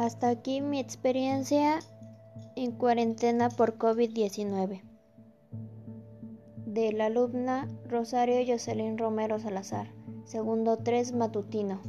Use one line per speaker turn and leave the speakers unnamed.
Hasta aquí mi experiencia en cuarentena por COVID-19. De la alumna Rosario Jocelyn Romero Salazar, segundo 3 matutino.